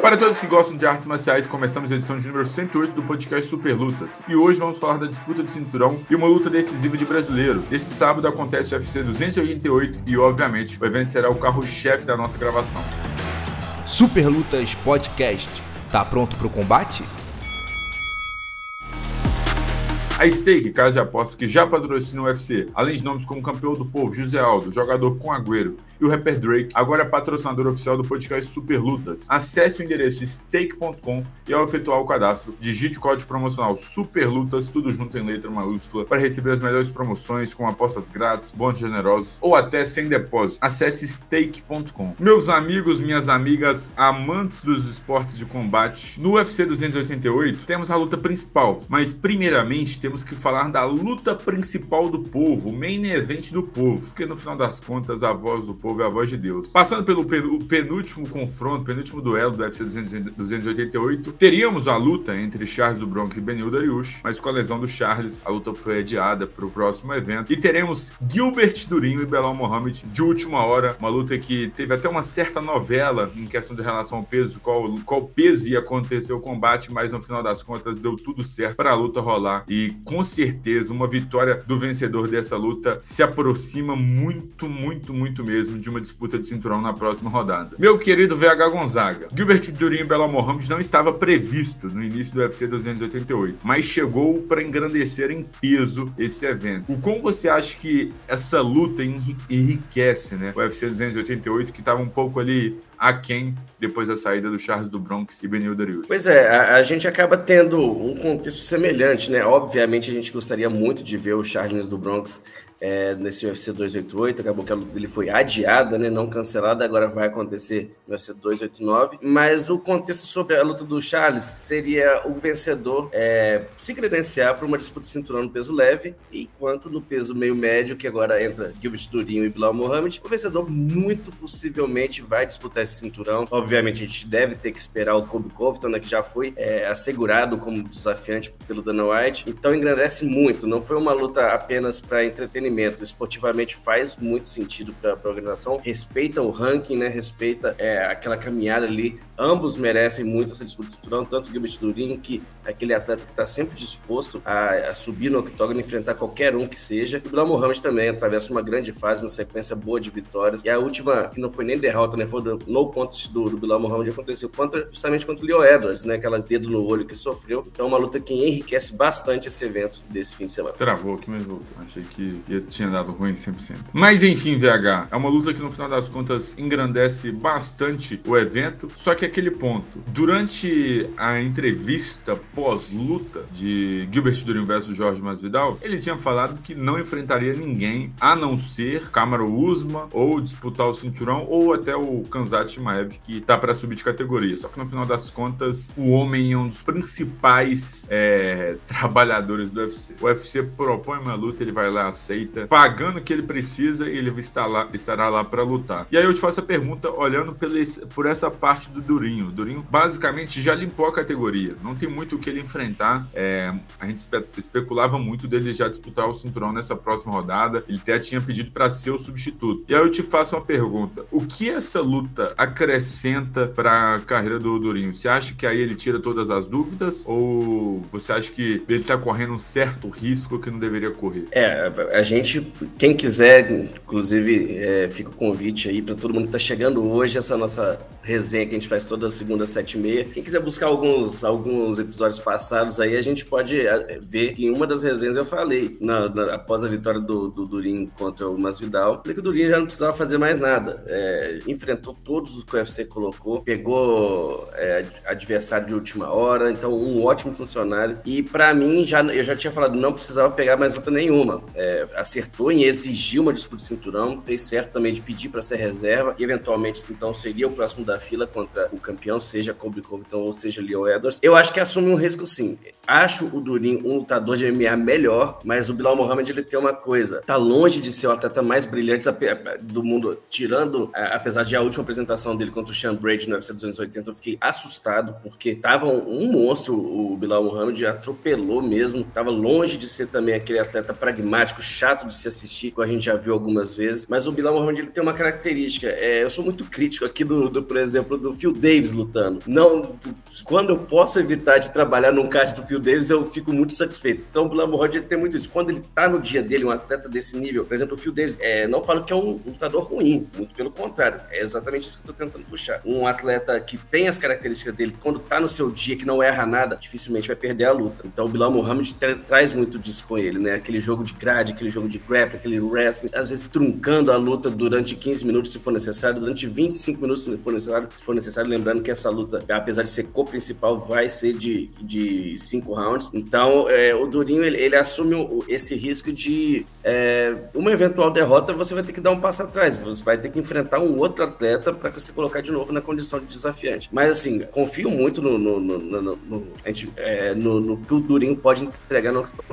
Para todos que gostam de artes marciais, começamos a edição de número 108 do podcast Super Lutas. E hoje vamos falar da disputa de cinturão e uma luta decisiva de brasileiro. Esse sábado acontece o UFC 288 e, obviamente, o evento será o carro-chefe da nossa gravação. Super Lutas Podcast. Tá pronto para o combate? A Stake, casa de apostas que já patrocina o UFC, além de nomes como campeão do povo, José Aldo, jogador com Agüero e o rapper Drake, agora é patrocinador oficial do podcast Super Lutas. Acesse o endereço de stake.com e ao efetuar o cadastro, digite o código promocional Super Lutas, tudo junto em letra maiúscula, para receber as melhores promoções com apostas grátis, bônus generosos ou até sem depósito. Acesse stake.com. Meus amigos, minhas amigas, amantes dos esportes de combate, no UFC 288 temos a luta principal, mas primeiramente temos temos que falar da luta principal do povo, o main event do povo, porque no final das contas a voz do povo é a voz de Deus. Passando pelo penúltimo confronto, penúltimo duelo do UFC 288, teríamos a luta entre Charles do Bronx e Benil Dariush, mas com a lesão do Charles, a luta foi adiada para o próximo evento. E teremos Gilbert Durinho e Belal Mohamed de última hora, uma luta que teve até uma certa novela em questão de relação ao peso, qual, qual peso ia acontecer o combate, mas no final das contas deu tudo certo para a luta rolar e com certeza uma vitória do vencedor dessa luta se aproxima muito, muito, muito mesmo de uma disputa de cinturão na próxima rodada. Meu querido VH Gonzaga, Gilbert Durinho Bela Mohamed não estava previsto no início do UFC 288, mas chegou para engrandecer em peso esse evento. O como você acha que essa luta enriquece, né? O UFC 288 que estava um pouco ali aquém depois da saída do Charles do Bronx e Benil Darius. Pois é, a, a, gente acaba tendo um contexto semelhante, né? Obviamente a gente gostaria muito de ver o Charles do Bronx é, nesse UFC 288. Acabou que a luta dele foi adiada, né, não cancelada, agora vai acontecer no UFC 289. Mas o contexto sobre a luta do Charles seria o vencedor é, se credenciar para uma disputa de cinturão no peso leve, enquanto no peso meio médio, que agora entra Gilbert Durinho e Bilal Mohamed, o vencedor muito possivelmente vai disputar esse cinturão. Obviamente, a gente deve ter que esperar o Kobe Covington, né, que já foi é, assegurado como desafiante pelo Dana White. Então, engrandece muito. Não foi uma luta apenas para entretenimento entretenimento, esportivamente faz muito sentido para a organização, respeita o ranking, né? Respeita é, aquela caminhada ali. Ambos merecem muito essa disputa cinturão, tanto o Gilbert Durinho, que é aquele atleta que está sempre disposto a, a, subir no octógono, enfrentar qualquer um que seja. E o Bilal Mohamed também atravessa uma grande fase, uma sequência boa de vitórias. E a última, que não foi nem derrota, né? Foi no contest do, do Bilal Mohamed, aconteceu contra, justamente contra o Leo Edwards, né? Aquela dedo no olho que sofreu. Então, uma luta que enriquece bastante esse evento desse fim de semana. Travou aqui, mas voltou. Achei que ia tinha dado ruim 100%. Mas enfim, VH, é uma luta que no final das contas engrandece bastante o evento, só que aquele ponto, durante a entrevista pós-luta de Gilbert Durin versus Jorge Masvidal, ele tinha falado que não enfrentaria ninguém a não ser Kamaru Usman ou disputar o cinturão ou até o Kanzat Shimaev que tá para subir de categoria. Só que no final das contas, o homem é um dos principais é, trabalhadores do UFC. O UFC propõe uma luta, ele vai lá, aceita pagando o que ele precisa ele está lá, estará lá para lutar. E aí eu te faço a pergunta olhando por essa parte do Durinho. O Durinho basicamente já limpou a categoria, não tem muito o que ele enfrentar. É, a gente espe especulava muito dele já disputar o cinturão nessa próxima rodada. Ele até tinha pedido para ser o substituto. E aí eu te faço uma pergunta: o que essa luta acrescenta para a carreira do Durinho? Você acha que aí ele tira todas as dúvidas ou você acha que ele está correndo um certo risco que não deveria correr? É, a gente gente, quem quiser, inclusive, é, fica o convite aí para todo mundo que está chegando hoje, essa nossa resenha que a gente faz toda segunda, sete e meia. Quem quiser buscar alguns, alguns episódios passados aí, a gente pode é, ver que em uma das resenhas eu falei, na, na, após a vitória do, do Durin contra o Masvidal, falei que o Durin já não precisava fazer mais nada. É, enfrentou todos os que o UFC colocou, pegou é, adversário de última hora, então um ótimo funcionário. E para mim, já, eu já tinha falado, não precisava pegar mais luta nenhuma. É, acertou em exigir uma disputa de cinturão, fez certo também de pedir para ser reserva e eventualmente então seria o próximo da fila contra o campeão, seja Kobe Covington ou seja Leo Edwards. Eu acho que assume um risco sim. Acho o Durin um lutador de MMA melhor, mas o Bilal Mohamed ele tem uma coisa, tá longe de ser o atleta mais brilhante do mundo, tirando, apesar de a última apresentação dele contra o Sean Brady no UFC 280, eu fiquei assustado porque tava um, monstro o Bilal Mohamed, atropelou mesmo, tava longe de ser também aquele atleta pragmático, chato chato de se assistir, como a gente já viu algumas vezes. Mas o Bilal Mohamed ele tem uma característica. É, eu sou muito crítico aqui do, do, por exemplo, do Phil Davis lutando. Não, quando eu posso evitar de trabalhar num card do Phil Davis, eu fico muito satisfeito. Então o Bilal Mohamed ele tem muito isso. Quando ele tá no dia dele, um atleta desse nível, por exemplo, o Phil Davis, é, não falo que é um lutador ruim, muito pelo contrário. É exatamente isso que eu tô tentando puxar. Um atleta que tem as características dele, quando tá no seu dia, que não erra nada, dificilmente vai perder a luta. Então o Bilal Mohamed tra traz muito disso com ele, né? Aquele jogo de grade, aquele jogo de grappling, aquele wrestling, às vezes truncando a luta durante 15 minutos se for necessário, durante 25 minutos se for necessário, se for necessário lembrando que essa luta, apesar de ser co-principal, vai ser de, de cinco rounds. Então é, o Durinho, ele, ele assume esse risco de é, uma eventual derrota, você vai ter que dar um passo atrás, você vai ter que enfrentar um outro atleta para você colocar de novo na condição de desafiante. Mas assim, confio muito no, no, no, no, no, é, no, no que o Durinho pode entregar.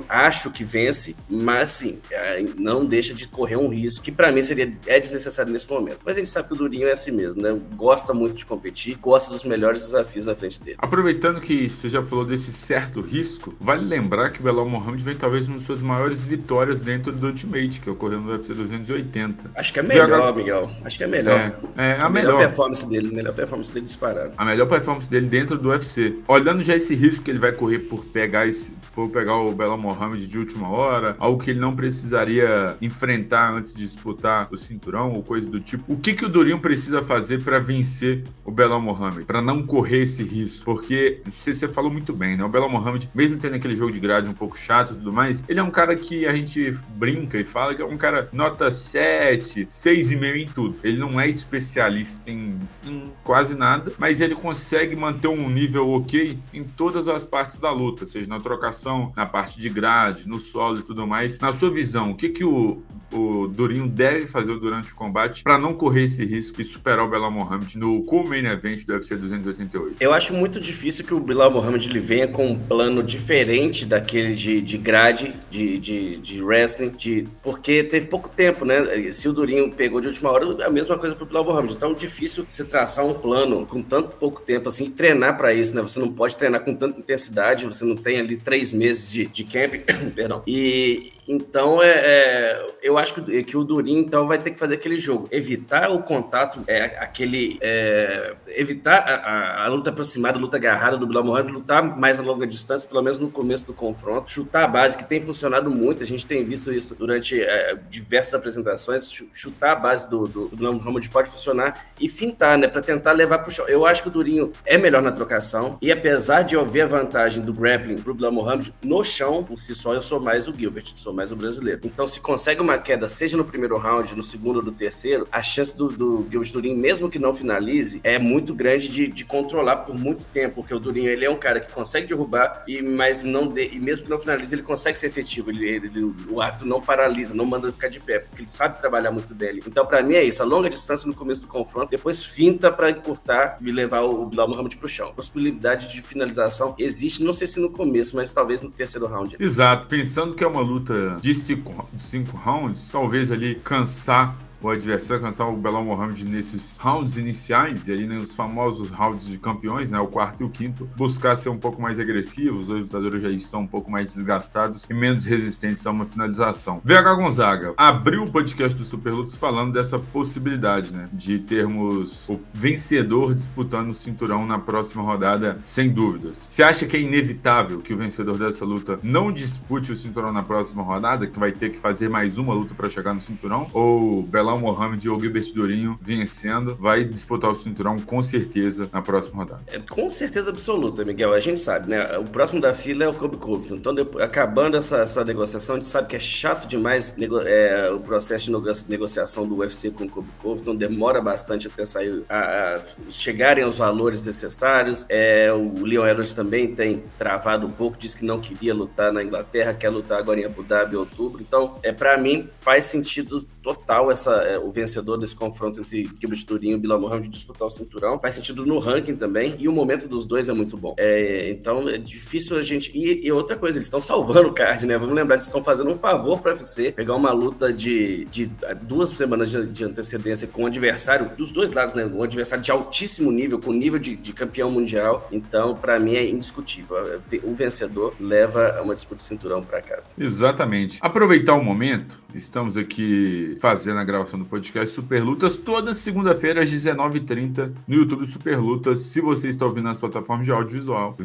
Acho que vence, mas sim, é, não deixa de correr um risco que para mim seria é desnecessário nesse momento. Mas a gente sabe que o Durinho é assim mesmo, né? Gosta muito de competir, gosta dos melhores desafios à frente dele. Aproveitando que você já falou desse certo risco, vale lembrar que o Belal Mohamed vem talvez uma das suas maiores vitórias dentro do Ultimate, que ocorreu no UFC 280. Acho que é melhor, Miguel. Acho que é melhor. É, é a, a melhor. melhor performance dele, melhor performance dele disparado. A melhor performance dele dentro do UFC. Olhando já esse risco que ele vai correr por pegar esse, por pegar o Belal Mohamed de última hora, algo que ele não precisaria enfrentar antes de disputar o cinturão ou coisa do tipo. O que que o Durinho precisa fazer para vencer o Belal Mohamed, para não correr esse risco? Porque você falou muito bem, né? O Belal Mohamed, mesmo tendo aquele jogo de grade um pouco chato e tudo mais, ele é um cara que a gente brinca e fala que é um cara nota 7, 6,5 em tudo. Ele não é especialista em, em quase nada, mas ele consegue manter um nível ok em todas as partes da luta, seja na trocação, na parte de grade, no solo e tudo mais. Na sua visão, o que, que o, o Durinho deve fazer durante o combate para não correr esse risco e superar o Belal Mohamed no co-main event do UFC 288? Eu acho muito difícil que o Belal Mohamed ele venha com um plano diferente daquele de, de grade, de, de, de wrestling, de, porque teve pouco tempo, né? Se o Durinho pegou de última hora, a mesma coisa pro Bilal Mohamed. Então é difícil você traçar um plano com tanto pouco tempo assim e treinar para isso, né? Você não pode treinar com tanta intensidade, você não tem ali três meses de, de camp, perdão. E, então, é, é, eu acho que, que, o Durinho então vai ter que fazer aquele jogo, evitar o contato, é, aquele, é, evitar a, a, a, luta aproximada, a luta agarrada do Bilal Mohamed, lutar mais a longa distância, pelo menos no começo do confronto, chutar a base que tem funcionado muito, a gente tem visto isso durante é, diversas apresentações, chutar a base do, do, do Bilal pode funcionar e fintar, né, para tentar levar para o chão. Eu acho que o Durinho é melhor na trocação e apesar de eu ver a vantagem do grappling pro Bilal Mohamed no chão, por si só eu sou mais o Gilbert, sou mais o brasileiro. Então, se consegue uma queda, seja no primeiro round, no segundo ou no terceiro, a chance do, do Gilbert Durinho, mesmo que não finalize, é muito grande de, de controlar por muito tempo, porque o Durinho ele é um cara que consegue derrubar, e, mas não de, e mesmo que não finalize, ele consegue ser efetivo. Ele, ele, o árbitro não paralisa, não manda ficar de pé, porque ele sabe trabalhar muito bem. Então, para mim, é isso. A longa distância no começo do confronto, depois finta para encurtar e levar o Bilal Muhammad pro chão. A possibilidade de finalização existe, não sei se no começo, mas talvez no terceiro round. Exato. Pensando que é uma luta de cinco, cinco rounds, talvez ali cansar o adversário alcançar o Belal Mohamed nesses rounds iniciais, e aí nos famosos rounds de campeões, né, o quarto e o quinto, buscar ser um pouco mais agressivo, os dois lutadores já estão um pouco mais desgastados e menos resistentes a uma finalização. VH Gonzaga abriu o podcast do Super Lutas falando dessa possibilidade, né, de termos o vencedor disputando o cinturão na próxima rodada, sem dúvidas. Você acha que é inevitável que o vencedor dessa luta não dispute o cinturão na próxima rodada, que vai ter que fazer mais uma luta para chegar no cinturão? Ou Belal Belal Mohamed e o Gilbert Durinho vencendo, vai disputar o cinturão com certeza na próxima rodada. É, com certeza absoluta, Miguel. A gente sabe, né? O próximo da fila é o Kobe Covington. Então, depois, acabando essa, essa negociação, a gente sabe que é chato demais nego, é, o processo de negociação do UFC com o Kobe Covington. Demora bastante até sair, a, a, chegarem aos valores necessários. É, o Leon Edwards também tem travado um pouco, disse que não queria lutar na Inglaterra, quer lutar agora em Abu Dhabi em outubro. Então, é para mim, faz sentido total essa é, o vencedor desse confronto entre Gilbert Durinho e Bilal Mohamed disputar o cinturão. Faz sentido no ranking também, e o momento dos dois é muito bom. É, então é difícil a gente. E, e outra coisa, eles estão salvando o card, né? Vamos lembrar, eles estão fazendo um favor para UFC pegar uma luta de, de duas semanas de, de, antecedência com um adversário dos dois lados, né? Um adversário de altíssimo nível, com nível de, de campeão mundial. Então, para mim, é indiscutível. O vencedor leva uma disputa de cinturão para casa. Exatamente. Aproveitar o momento, estamos aqui fazendo a gravação do podcast Super Lutas toda segunda-feira às 19h30 no YouTube Super Lutas. Se você está ouvindo nas plataformas de audiovisual,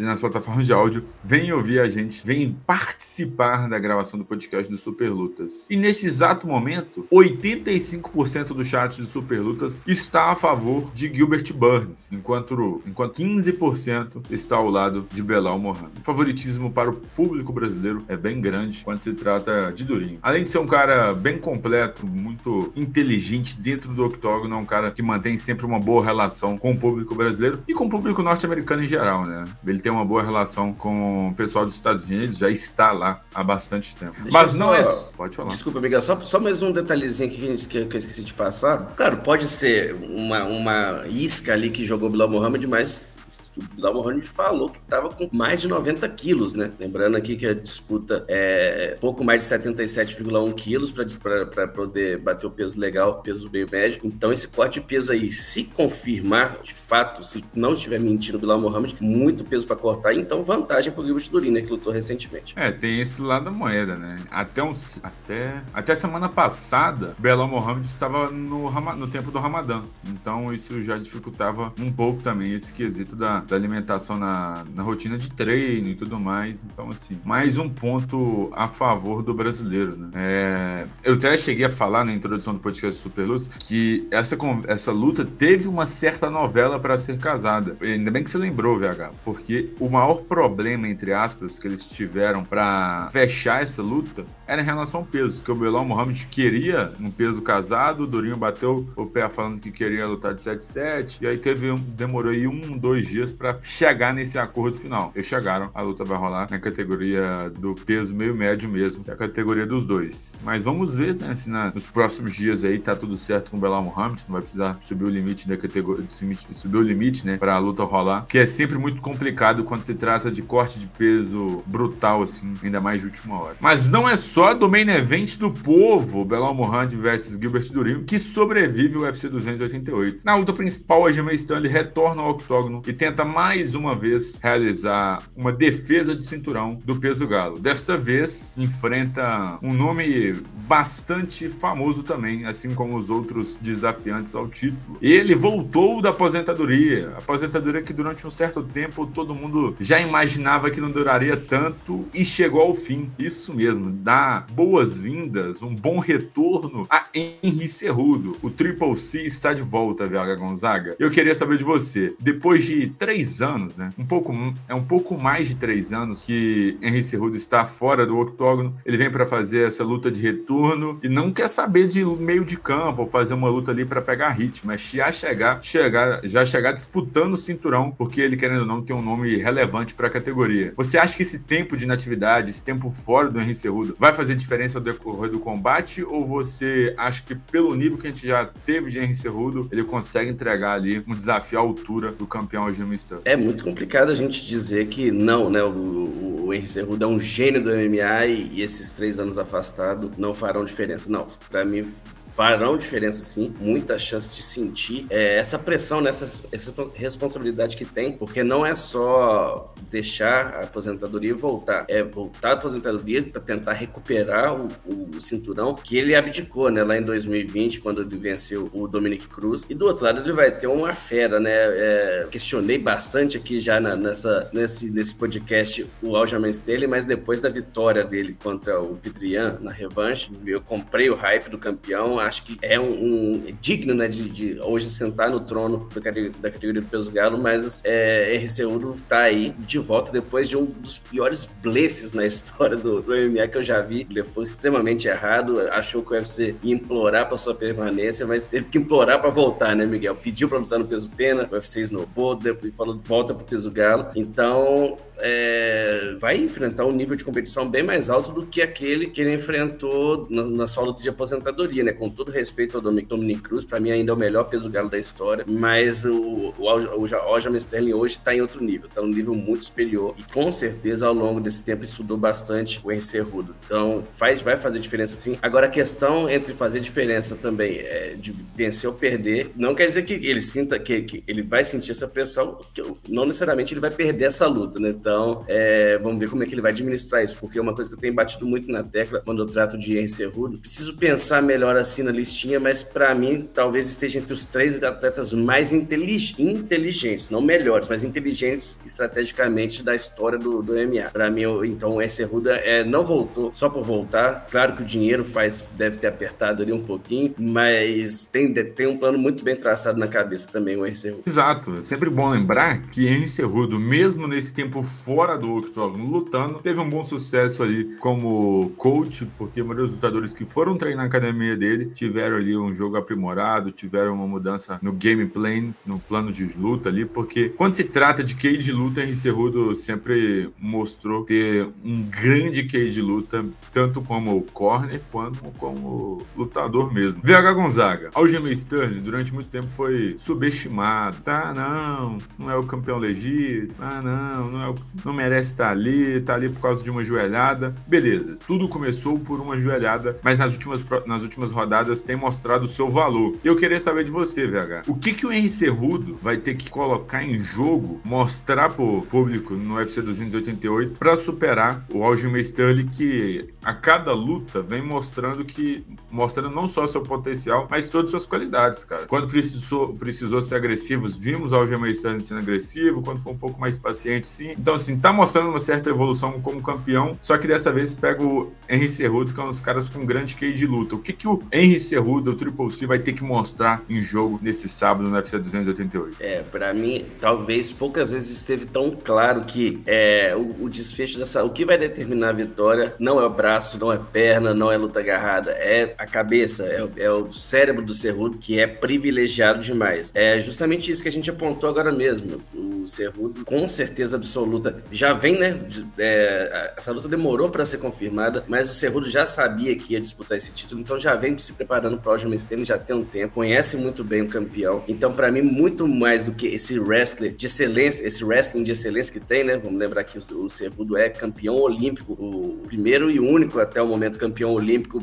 nas plataformas de áudio, vem ouvir a gente, vem participar da gravação do podcast do Super Lutas. E neste exato momento, 85% do chat do Super Lutas está a favor de Gilbert Burns, enquanto, enquanto 15% está ao lado de Belal Mohamed. O favoritismo para o público brasileiro é bem grande quando se trata de Durinho. Além de ser um cara bem completo, muito inteligente dentro do octógono, é um cara que mantém sempre uma boa relação com o público brasileiro e com o público norte-americano em geral, né? Ele tem uma boa relação com o pessoal dos Estados Unidos, já está lá há bastante tempo. Deixa Mas não só... é. Pode falar. Desculpa, amiga, só, só mais um detalhezinho que, gente, que, que eu esqueci de passar. Claro, pode ser uma, uma isca ali que jogou Bilal Mohamed, mas o Dalmor falou que estava com mais de 90 quilos, né? Lembrando aqui que a disputa é pouco mais de 77,1 quilos para poder bater o peso legal, peso meio médio. Então, esse corte de peso aí, se confirmar de fato, se não estiver mentindo o Bilal Mohamed, muito peso para cortar. Então, vantagem para o Gilbert Durin, né? Que lutou recentemente. É, tem esse lado da moeda, né? Até, até, até semana passada, Bilal Mohamed estava no, no tempo do Ramadã. Então, isso já dificultava um pouco também esse quesito da, da alimentação na, na rotina de treino e tudo mais. Então, assim, mais um ponto a favor do brasileiro, né? É, eu até cheguei a falar na introdução do podcast Super Luz que essa, essa luta teve uma certa novela para ser casada. Ainda bem que você lembrou, VH, porque o maior problema, entre aspas, que eles tiveram para fechar essa luta era em relação ao peso, que o Belal Mohamed queria um peso casado, o Durinho bateu o pé falando que queria lutar de 7-7, e aí teve um, demorou aí um, dois dias para chegar nesse acordo final. Eles chegaram, a luta vai rolar na categoria do peso meio médio mesmo, que é a categoria dos dois. Mas vamos ver, né, se na, nos próximos dias aí tá tudo certo com o Belal Mohamed, não vai precisar subir o limite da categoria, subir o limite, né, pra luta rolar, que é sempre muito complicado quando se trata de corte de peso brutal, assim, ainda mais de última hora. Mas não é do main event do povo, Belal Mohamed versus Gilbert Durinho, que sobrevive o UFC 288. Na luta principal, a Jimmy Stanley retorna ao octógono e tenta mais uma vez realizar uma defesa de cinturão do peso galo. Desta vez, enfrenta um nome bastante famoso também, assim como os outros desafiantes ao título. Ele voltou da aposentadoria, aposentadoria que durante um certo tempo todo mundo já imaginava que não duraria tanto e chegou ao fim. Isso mesmo, dá boas-vindas, um bom retorno a Henry Cerrudo. O Triple C está de volta, VH Gonzaga. Eu queria saber de você, depois de três anos, né? Um pouco, é um pouco mais de três anos que Henry Cerrudo está fora do octógono. Ele vem para fazer essa luta de retorno e não quer saber de meio de campo ou fazer uma luta ali para pegar ritmo, mas já chegar, chegar, já chegar disputando o cinturão, porque ele querendo ou não tem um nome relevante para a categoria. Você acha que esse tempo de inatividade, esse tempo fora do Henry Cerrudo, vai fazer diferença no decorrer do combate? Ou você acha que, pelo nível que a gente já teve de Henry Cerrudo, ele consegue entregar ali um desafio à altura do campeão Jimmy Stan? É muito complicado a gente dizer que não, né? O, o Henry Cerrudo é um gênio do MMA e, e esses três anos afastado não farão diferença. Não, para mim farão diferença sim, muita chance de sentir é, essa pressão, nessa né, essa responsabilidade que tem, porque não é só deixar a aposentadoria e voltar, é voltar à aposentadoria para tentar recuperar o, o, cinturão que ele abdicou, né, lá em 2020, quando ele venceu o Dominic Cruz. E do outro lado ele vai ter uma fera, né? É, questionei bastante aqui já na, nessa, nesse, nesse podcast o Aljamain Sterling, mas depois da vitória dele contra o Pitrian na revanche, eu comprei o hype do campeão, acho que é um, um digno, né, de, de, hoje sentar no trono da, da categoria do peso galo, mas é, RC1 tá aí de volta depois de um dos piores blefes na história do, do MMA que eu já vi. Blefou extremamente errado, achou que o UFC ia implorar para sua permanência, mas teve que implorar para voltar, né, Miguel? Pediu para lutar no peso pena, o UFC esnobou, depois falou volta pro peso galo. Então, é, vai enfrentar um nível de competição bem mais alto do que aquele que ele enfrentou na, na sua luta de aposentadoria, né? Com todo respeito ao Dominic, Dominic Cruz, para mim ainda é o melhor peso galo da história, mas o, o, o Aljamain Sterling hoje está em outro nível, está um nível muito superior e com certeza ao longo desse tempo estudou bastante o RC Rudo. Então faz, vai fazer diferença sim. Agora a questão entre fazer diferença também é, de vencer ou perder, não quer dizer que ele sinta que, que ele vai sentir essa pressão, que não necessariamente ele vai perder essa luta, né? Então é, vamos ver como é que ele vai administrar isso, porque é uma coisa que eu tenho batido muito na tecla quando eu trato de RC Rudo. Preciso pensar melhor assim na listinha, mas para mim talvez esteja entre os três atletas mais inteligentes, não melhores, mas inteligentes estrategicamente da história do, do MMA. Para mim, então o Rudo é, não voltou só por voltar. Claro que o dinheiro faz deve ter apertado ali um pouquinho, mas tem, tem um plano muito bem traçado na cabeça também o Rudo. Exato. É sempre bom lembrar que Henry Cerrudo, mesmo nesse tempo fora do octógono lutando, teve um bom sucesso ali como coach, porque a maioria dos lutadores que foram treinar na academia dele tiveram ali um jogo aprimorado, tiveram uma mudança no gameplay, no plano de luta ali, porque quando se trata de cage de luta, Henry Cerrudo sempre mostrou ter um grande cage de luta, tanto como corner quanto como lutador mesmo. VH Gonzaga, Algemir Sterling durante muito tempo foi subestimado, tá? Não, não é o campeão legítimo, ah não, não, é o, não merece estar ali, tá ali por causa de uma joelhada. Beleza, tudo começou por uma joelhada, mas nas últimas, nas últimas rodadas tem mostrado o seu valor. Eu queria saber de você, VH, o que, que o Henry Cerrudo vai ter que colocar em jogo, mostrar pro público no UFC 288 para superar o Aljamain Sterling que a cada luta vem mostrando que mostrando não só seu potencial, mas todas suas qualidades, cara. Quando precisou, precisou ser agressivos, vimos o Aljamain Sterling sendo agressivo, quando foi um pouco mais paciente, sim. Então, assim, tá mostrando uma certa evolução como campeão, só que dessa vez pega o Henry Cerrudo, que é um dos caras com grande QI de luta. O que, que o Henry Cerrudo, o Triple C, vai ter que mostrar em jogo nesse sábado no UFC 288? É, para mim, talvez poucas vezes esteve tão claro que é, o, o, desfecho dessa. O que vai determinar a vitória não é o braço, não é perna, não é luta agarrada, é a cabeça, é, é o cérebro do Cerrudo que é privilegiado demais. É justamente isso que a gente apontou agora mesmo. O Cerrudo, com certeza absoluta, já vem, né? É, essa luta demorou para ser confirmada, mas o Cerrudo já sabia que ia disputar esse título, então já vem se preparando para o Aljamain Sterling já tem um tempo, conhece muito bem o campeão. Então, para mim, muito mais do que esse wrestler de excelência, esse wrestling de excelência que tem, né? Vamos lembrar que o, o Cerrudo é campeão olímpico, o primeiro e único até o momento campeão olímpico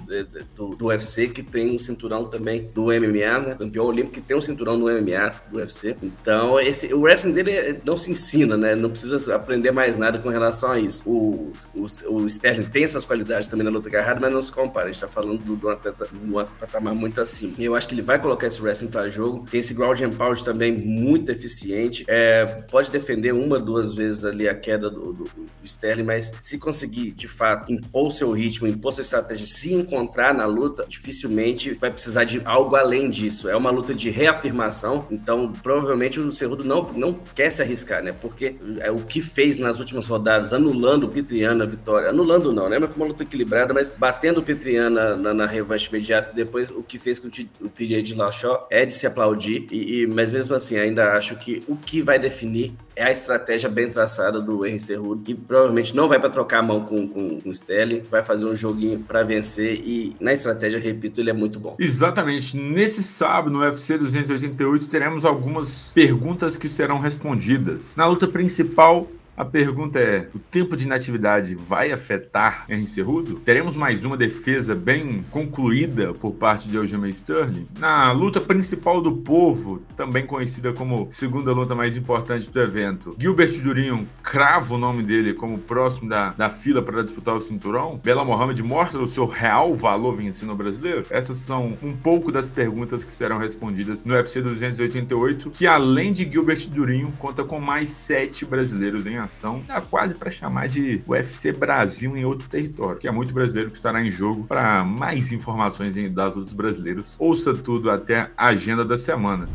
do, do UFC que tem um cinturão também do MMA, né? Campeão olímpico que tem um cinturão no MMA do UFC. Então, esse, o wrestling dele não se ensina, né? Não precisa aprender mais nada com relação a isso. O, o, o Sterling tem suas qualidades também na luta agarrada, mas não se compara. A gente tá falando de um patamar muito acima. Eu acho que ele vai colocar esse wrestling para jogo. Tem esse ground and pound também muito eficiente. É, pode defender uma, duas vezes ali a queda do, do, do Sterling, mas se conseguir, de fato, impor o seu ritmo, impor sua estratégia, se encontrar na luta, dificilmente vai precisar de algo além disso. É uma luta de reafirmação, então provavelmente o Cerrudo não, não quer se arriscar, né? Porque é o que fez nas últimas rodadas, anulando o Pitriana a vitória. Anulando não, né? Mas foi uma luta equilibrada, mas batendo o Pitriana na, na revanche imediata, depois o que fez com o TJ de Lachó é de se aplaudir, e, e, mas mesmo assim, ainda acho que o que vai definir é a estratégia bem traçada do Henry Cerrudo, que provavelmente não vai para trocar a mão com, com, com o Sterling, vai fazer um joguinho para vencer e na estratégia, repito, ele é muito bom. Exatamente. Nesse sábado, no UFC 288, teremos algumas perguntas que serão respondidas. Na luta principal, a pergunta é: o tempo de inatividade vai afetar Henry Cerrudo? Teremos mais uma defesa bem concluída por parte de Aljamain Sterling? Na luta principal do povo, também conhecida como segunda luta mais importante do evento, Gilbert Durinho crava o nome dele como próximo da, da fila para disputar o cinturão? Bela Mohamed mostra o seu real valor vencendo o brasileiro? Essas são um pouco das perguntas que serão respondidas no UFC 288, que além de Gilbert Durinho, conta com mais sete brasileiros em ação premiação, dá quase para chamar de UFC Brasil em outro território, que é muito brasileiro que estará em jogo. Para mais informações das lutas brasileiros, ouça tudo até a agenda da semana.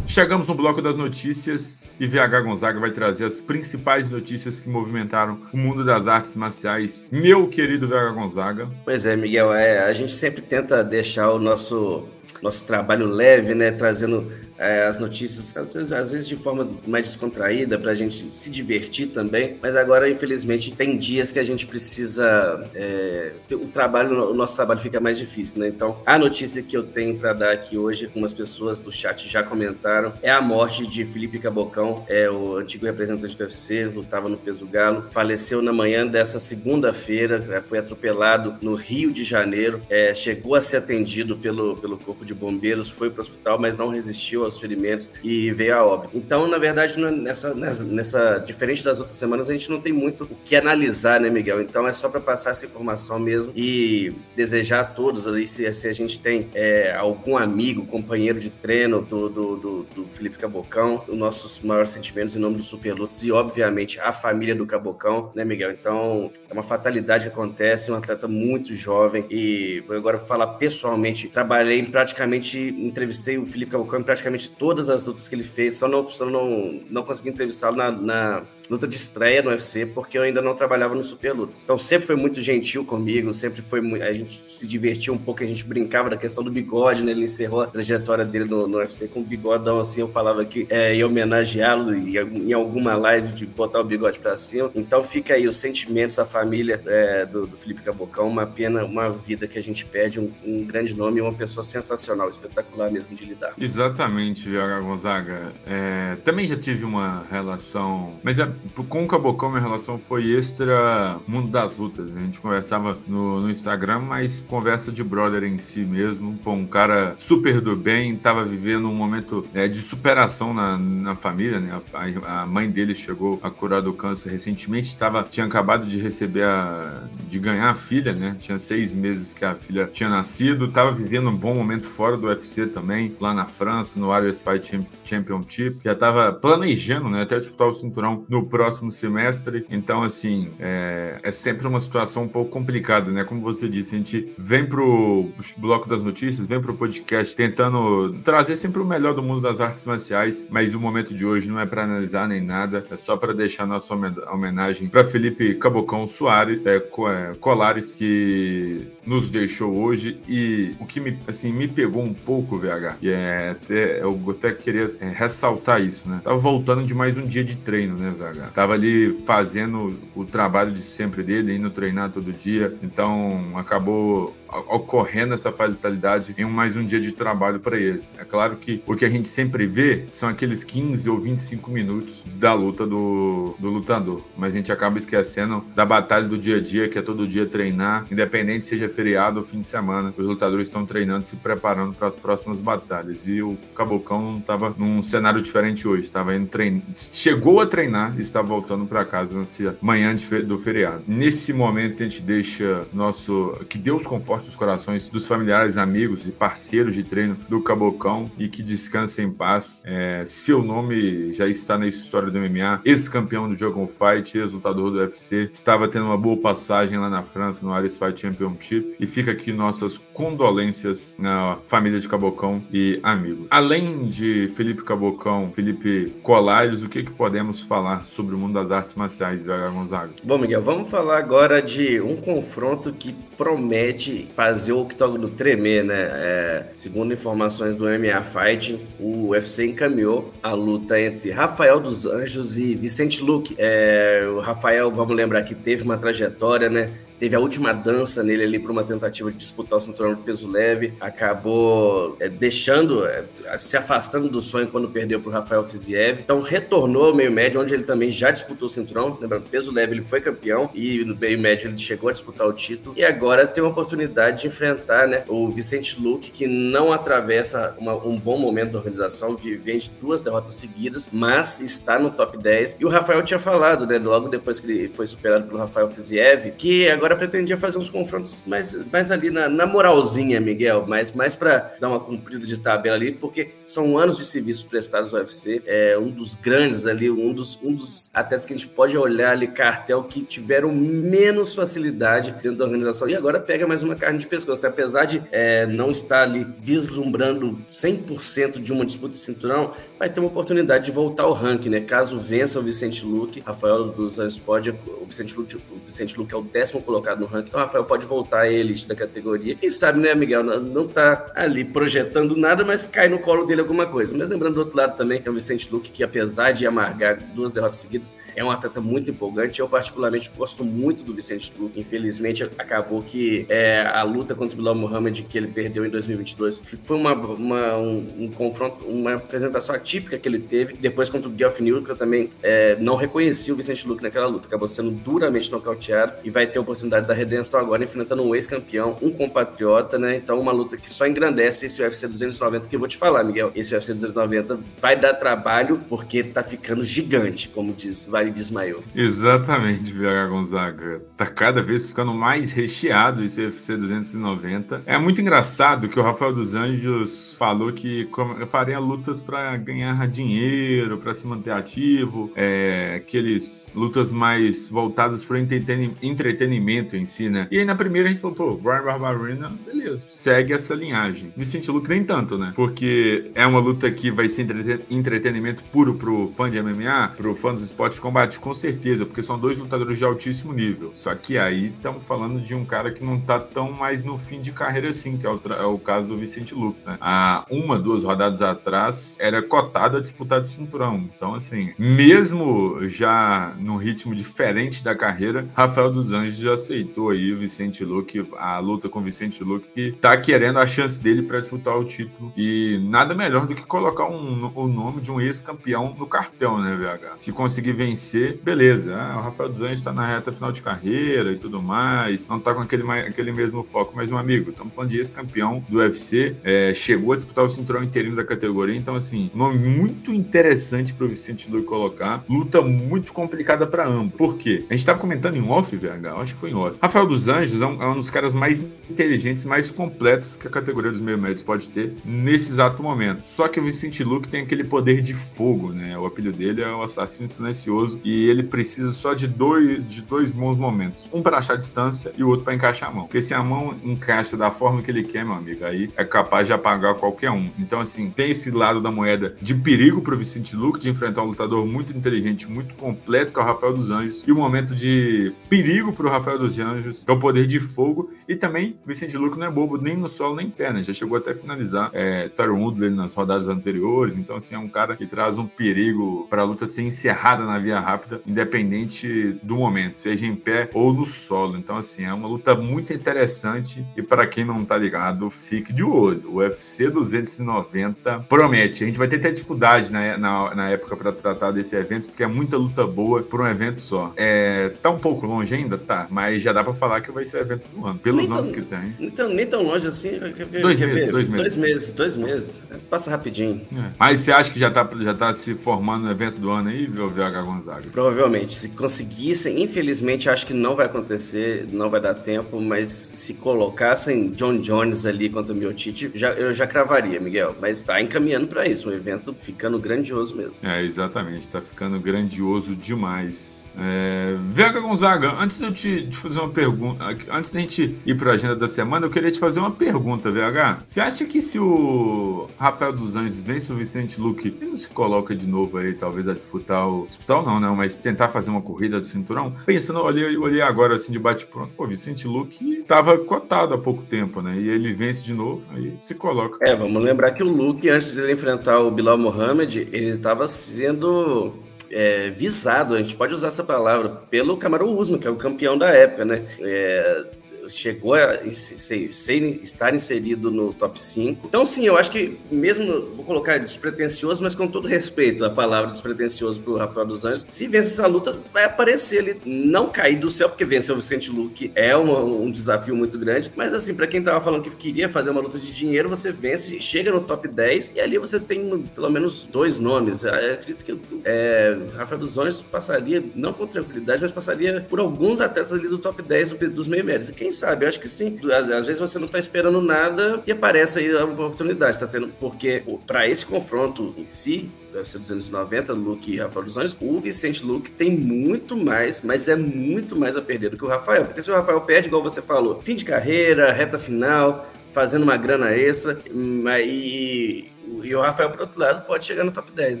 Chegamos no bloco das notícias e VH Gonzaga vai trazer as principais notícias que movimentaram o mundo das artes marciais. Meu querido VH Gonzaga. Pois é, Miguel, é, a gente sempre tenta deixar o nosso, nosso trabalho leve, né? Trazendo é, as notícias, às vezes, às vezes de forma mais descontraída, para a gente se divertir também. Mas agora, infelizmente, tem dias que a gente precisa. É, o trabalho, o nosso trabalho fica mais difícil, né? Então, a notícia que eu tenho para dar aqui hoje, algumas pessoas do chat já comentaram, é a morte de Felipe Cabocão, é o antigo representante do UFC, lutava no peso galo, faleceu na manhã dessa segunda-feira, é, foi atropelado no Rio de Janeiro, é, chegou a ser atendido pelo, pelo corpo de bombeiros, foi para o hospital, mas não resistiu aos ferimentos e veio a óbito. Então, na verdade, nessa, nessa, nessa diferente das outras semanas, a gente não tem muito o que analisar, né, Miguel? Então é só para passar essa informação mesmo e desejar a todos ali, se, se a gente tem é, algum amigo, companheiro de treino do, do, do, do Felipe Cabocão, os nossos maiores sentimentos em nome do Superlutos e, obviamente, a família do Cabocão, né, Miguel? Então, é uma fatalidade que acontece, um atleta muito jovem e agora vou falar pessoalmente, trabalhei praticamente, entrevistei o Felipe Cabocão em praticamente todas as lutas que ele fez, só não, só não, não consegui entrevistá-lo na, na luta de estreia no UFC, porque eu ainda não trabalhava no Super Lutas. Então sempre foi muito gentil comigo, sempre foi muito, a gente se divertia um pouco, a gente brincava da questão do bigode, né? Ele encerrou a trajetória dele no, no UFC com um bigodão assim, eu falava que é, ia homenageá-lo em alguma live de botar o bigode para cima. Então fica aí os sentimentos, a família é, do, do, Felipe Cabocão, uma pena, uma vida que a gente perde, um, um grande nome e uma pessoa sensacional, espetacular mesmo de lidar. Exatamente, Vieira Gonzaga. É, também já tive uma relação, mas é com o Cabocão minha relação foi extra mundo das lutas. A gente conversava no, no, Instagram, mas conversa de brother em si mesmo. Pô, um cara super do bem, tava vivendo um momento é, de superação na, na família, né? A, a, mãe dele chegou a curar do câncer recentemente, tava, tinha acabado de receber a. de ganhar a filha, né? Tinha seis meses que a filha tinha nascido, tava vivendo um bom momento fora do UFC também, lá na França, no Warriors Fight Championship. Já tava planejando, né? Até disputar o cinturão no próximo semestre. Então, assim, é, é, sempre uma situação um pouco complicada, né? Como você disse, a gente vem pro bloco das notícias, vem pro podcast tentando trazer sempre o melhor do mundo das artes marciais, mas o momento de hoje não é para analisar nem nada, é só para deixar nossa homenagem para Felipe Cabocão Soares, é, é, Colares, que nos deixou hoje e o que me, assim, me pegou um pouco, VH, e é, até, eu até queria é, ressaltar isso, né? Tava voltando de mais um dia de treino, né, VH? Tava ali fazendo o trabalho de sempre dele, indo treinar todo dia. Então acabou ocorrendo essa fatalidade em mais um dia de trabalho para ele. É claro que o que a gente sempre vê são aqueles 15 ou 25 minutos da luta do, do lutador, mas a gente acaba esquecendo da batalha do dia a dia, que é todo dia treinar, independente seja feriado ou fim de semana. Os lutadores estão treinando, se preparando para as próximas batalhas. E o Cabocão estava num cenário diferente hoje, estava indo treinar, chegou a treinar e está voltando para casa nessa manhã do feriado. Nesse momento a gente deixa nosso que Deus conforte conforte os corações dos familiares, amigos e parceiros de treino do Cabocão e que descanse em paz. É, seu nome já está na história do MMA, ex-campeão do Dragon Fight, ex-lutador do UFC, estava tendo uma boa passagem lá na França no Ares Fight Championship e fica aqui nossas condolências na família de Cabocão e amigos. Além de Felipe Cabocão, Felipe Colares, o que, que podemos falar sobre o mundo das artes marciais, VH Gonzaga? Bom, Miguel, vamos falar agora de um confronto que promete fazer o octógono tremer, né? É, segundo informações do MMA Fighting, o UFC encaminhou a luta entre Rafael dos Anjos e Vicente Luque. É, o Rafael, vamos lembrar que teve uma trajetória, né? Teve a última dança nele ali para uma tentativa de disputar o cinturão de peso leve, acabou é, deixando, é, se afastando do sonho quando perdeu para o Rafael Fiziev, então retornou ao meio médio, onde ele também já disputou o cinturão, lembrando, peso leve ele foi campeão. E no meio médio ele chegou a disputar o título, e agora tem uma oportunidade de enfrentar né, o Vicente Luque, que não atravessa uma, um bom momento da organização, vem de duas derrotas seguidas, mas está no top 10, e o Rafael tinha falado, né, logo depois que ele foi superado pelo Rafael Fiziev, que agora agora pretendia fazer uns confrontos mais, mais ali na, na moralzinha, Miguel, mas mais para dar uma cumprida de tabela ali, porque são anos de serviços prestados ao UFC, é um dos grandes ali, um dos, um dos atletas que a gente pode olhar ali, cartel, que tiveram menos facilidade dentro da organização, e agora pega mais uma carne de pescoço, né? apesar de é, não estar ali vislumbrando 100% de uma disputa de cinturão, vai ter uma oportunidade de voltar ao ranking, né? Caso vença o Vicente Luque, Rafael dos pode, o Vicente Luque, o Vicente Luque é o décimo colocado colocado no ranking. Então, o Rafael pode voltar elite da categoria. Quem sabe, né, Miguel? Não, não tá ali projetando nada, mas cai no colo dele alguma coisa. Mas lembrando do outro lado também, que é o Vicente Luque, que apesar de amargar duas derrotas seguidas, é um atleta muito empolgante. Eu, particularmente, gosto muito do Vicente Luque. Infelizmente, acabou que é, a luta contra o Bilal Muhammad, que ele perdeu em 2022, foi uma, uma um, um, confronto, uma apresentação atípica que ele teve. Depois, contra o Geoff que eu também é, não reconheci o Vicente Luque naquela luta. Acabou sendo duramente nocauteado e vai ter a oportunidade da redenção agora, enfrentando um ex-campeão, um compatriota, né? Então, uma luta que só engrandece esse UFC 290, que eu vou te falar, Miguel. Esse UFC 290 vai dar trabalho porque tá ficando gigante, como diz Vale de. Exatamente, VH Gonzaga. Tá cada vez ficando mais recheado esse UFC 290. É muito engraçado que o Rafael dos Anjos falou que faria lutas para ganhar dinheiro, para se manter ativo, é, aqueles lutas mais voltadas para entretenimento em si, né? E aí na primeira a gente falou, pô, Brian Barbarina, beleza, segue essa linhagem. Vicente Luke nem tanto, né? Porque é uma luta que vai ser entretenimento puro pro fã de MMA, pro fã dos esportes de combate, com certeza, porque são dois lutadores de altíssimo nível. Só que aí estamos falando de um cara que não tá tão mais no fim de carreira assim, que é o, é o caso do Vicente Luke, né? Há uma, duas rodadas atrás, era cotado a disputar de cinturão. Então, assim, mesmo já num ritmo diferente da carreira, Rafael dos Anjos já aceitou aí o Vicente Luque, a luta com o Vicente Luque, que tá querendo a chance dele para disputar o título. E nada melhor do que colocar um, o nome de um ex-campeão no cartão, né, VH? Se conseguir vencer, beleza. Ah, o Rafael dos Anjos tá na reta final de carreira e tudo mais, não tá com aquele, aquele mesmo foco, mas, meu amigo, estamos falando de ex-campeão do UFC, é, chegou a disputar o cinturão interino da categoria, então, assim, nome muito interessante pro Vicente Luque colocar. Luta muito complicada para ambos. Por quê? A gente tava comentando em off, VH, acho que foi Rafael dos Anjos é um, é um dos caras mais inteligentes, mais completos que a categoria dos meio médios pode ter nesse exato momento. Só que o Vicente Luke tem aquele poder de fogo, né? O apelido dele é o assassino silencioso e ele precisa só de dois, de dois bons momentos. Um para achar distância e o outro para encaixar a mão. Porque se a mão encaixa da forma que ele quer, meu amigo, aí é capaz de apagar qualquer um. Então, assim, tem esse lado da moeda de perigo pro Vicente Luke de enfrentar um lutador muito inteligente, muito completo, que é o Rafael dos Anjos, e o um momento de perigo pro Rafael dos Anjos, que é o poder de fogo, e também Vicente Luke não é bobo nem no solo nem em pé, né? Já chegou até finalizar é, Tyron Woodley nas rodadas anteriores, então assim, é um cara que traz um perigo para a luta ser encerrada na via rápida, independente do momento, seja em pé ou no solo. Então assim, é uma luta muito interessante e para quem não tá ligado, fique de olho. O UFC 290 promete. A gente vai ter até dificuldade na, na, na época para tratar desse evento, porque é muita luta boa por um evento só. É, tá um pouco longe ainda? Tá, mas já dá para falar que vai ser o evento do ano, pelos nem nomes tão, que tem. Então, nem tão longe assim. Dois meses, dois meses. Dois meses, dois meses. Passa rapidinho. É. Mas você acha que já tá, já tá se formando o evento do ano aí, VH Gonzaga? Provavelmente. Se conseguissem, infelizmente, acho que não vai acontecer, não vai dar tempo, mas se colocassem John Jones ali contra o Miotite, já, eu já cravaria, Miguel. Mas tá encaminhando para isso, um evento ficando grandioso mesmo. É, exatamente. Tá ficando grandioso demais. É, Vega Gonzaga, antes de eu te fazer uma pergunta, antes da gente ir para a agenda da semana, eu queria te fazer uma pergunta, VH. Você acha que se o Rafael dos Anjos vence o Vicente Luque, ele não se coloca de novo aí, talvez, a disputar o. Disputar não, não, mas tentar fazer uma corrida do cinturão? Pensando, olhei, olhei agora assim de bate-pronto, pô, Vicente Luque estava cotado há pouco tempo, né? E ele vence de novo, aí se coloca. É, vamos lembrar que o Luque, antes de ele enfrentar o Bilal Mohamed, ele estava sendo é, visado, a gente pode usar essa palavra, pelo Camaro Usman, que é o campeão da época, né? É, chegou a ser, estar inserido no top 5. Então, sim, eu acho que mesmo, vou colocar despretensioso, mas com todo respeito a palavra despretensioso pro Rafael dos Anjos, se vence essa luta, vai aparecer ele não cair do céu, porque vencer o Vicente Luque é um desafio muito grande, mas assim, para quem tava falando que queria fazer uma luta de dinheiro, você vence, chega no top 10 e ali você tem pelo menos dois nomes. Eu acredito que é, Rafael dos Anjos passaria, não com tranquilidade, mas passaria por alguns atletas ali do top 10 dos meio médios. E quem sabe? Eu acho que sim. Às, às, vezes você não tá esperando nada e aparece aí a oportunidade, tá tendo. Porque para esse confronto em si, deve ser 290, Luke e Rafael dos Anjos, o Vicente Luke tem muito mais, mas é muito mais a perder do que o Rafael. Porque se o Rafael perde, igual você falou, fim de carreira, reta final, fazendo uma grana extra, hum, e e o Rafael, por outro lado, pode chegar no top 10,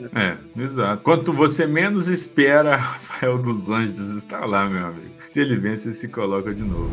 né? É, exato. Quanto você menos espera, Rafael dos Anjos está lá, meu amigo. Se ele vence, ele se coloca de novo.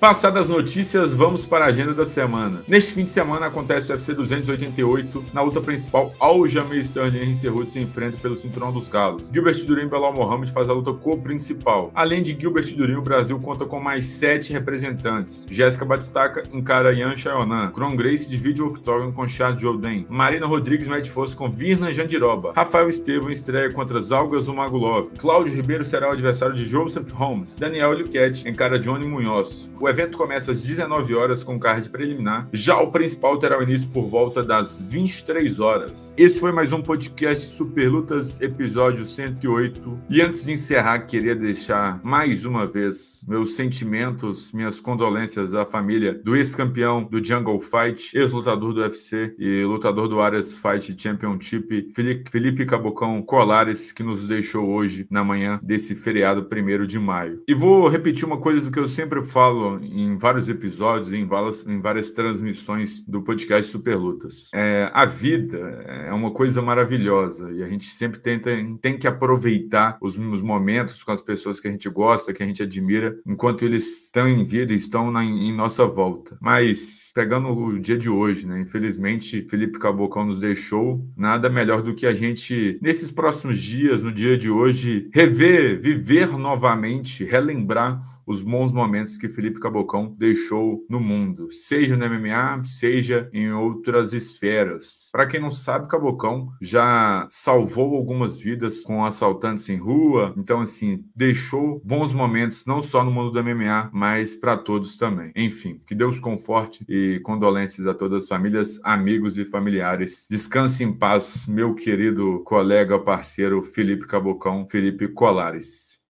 Passadas as notícias, vamos para a agenda da semana. Neste fim de semana acontece o UFC 288. Na luta principal, Aljamain Sterling e Henry Cerudo se enfrentam pelo cinturão dos galos. Gilbert Durin e Belal Mohamed faz a luta co-principal. Além de Gilbert Durin, o Brasil conta com mais sete representantes. Jéssica Batistaca encara Yan Chayonan. Kron Grace divide o octógono com Charles Jordan. Marina Rodrigues mete força com Virna Jandiroba. Rafael Estevam estreia contra Zalgas Umagulov. Cláudio Ribeiro será o adversário de Joseph Holmes. Daniel Luquete encara Johnny Munhoz. O evento começa às 19 horas com card preliminar. Já o principal terá o início por volta das 23 horas. Esse foi mais um podcast Super Lutas, episódio 108. E antes de encerrar, queria deixar mais uma vez meus sentimentos, minhas condolências à família do ex-campeão do Jungle Fight, ex-lutador do UFC e lutador do Ares Fight Championship, Felipe Cabocão Colares, que nos deixou hoje na manhã desse feriado 1 de maio. E vou repetir uma coisa que eu sempre falo em vários episódios, em várias, em várias transmissões do podcast Superlutas. É, a vida é uma coisa maravilhosa e a gente sempre tenta, tem que aproveitar os, os momentos com as pessoas que a gente gosta, que a gente admira, enquanto eles estão em vida e estão na, em nossa volta. Mas, pegando o dia de hoje, né? Infelizmente, Felipe Cabocão nos deixou. Nada melhor do que a gente, nesses próximos dias, no dia de hoje, rever, viver novamente, relembrar os bons momentos que Felipe Cabocão deixou no mundo, seja no MMA, seja em outras esferas. Para quem não sabe, Cabocão já salvou algumas vidas com assaltantes em rua, então assim, deixou bons momentos não só no mundo do MMA, mas para todos também. Enfim, que Deus conforte e condolências a todas as famílias, amigos e familiares. Descanse em paz, meu querido colega, parceiro Felipe Cabocão, Felipe Colares.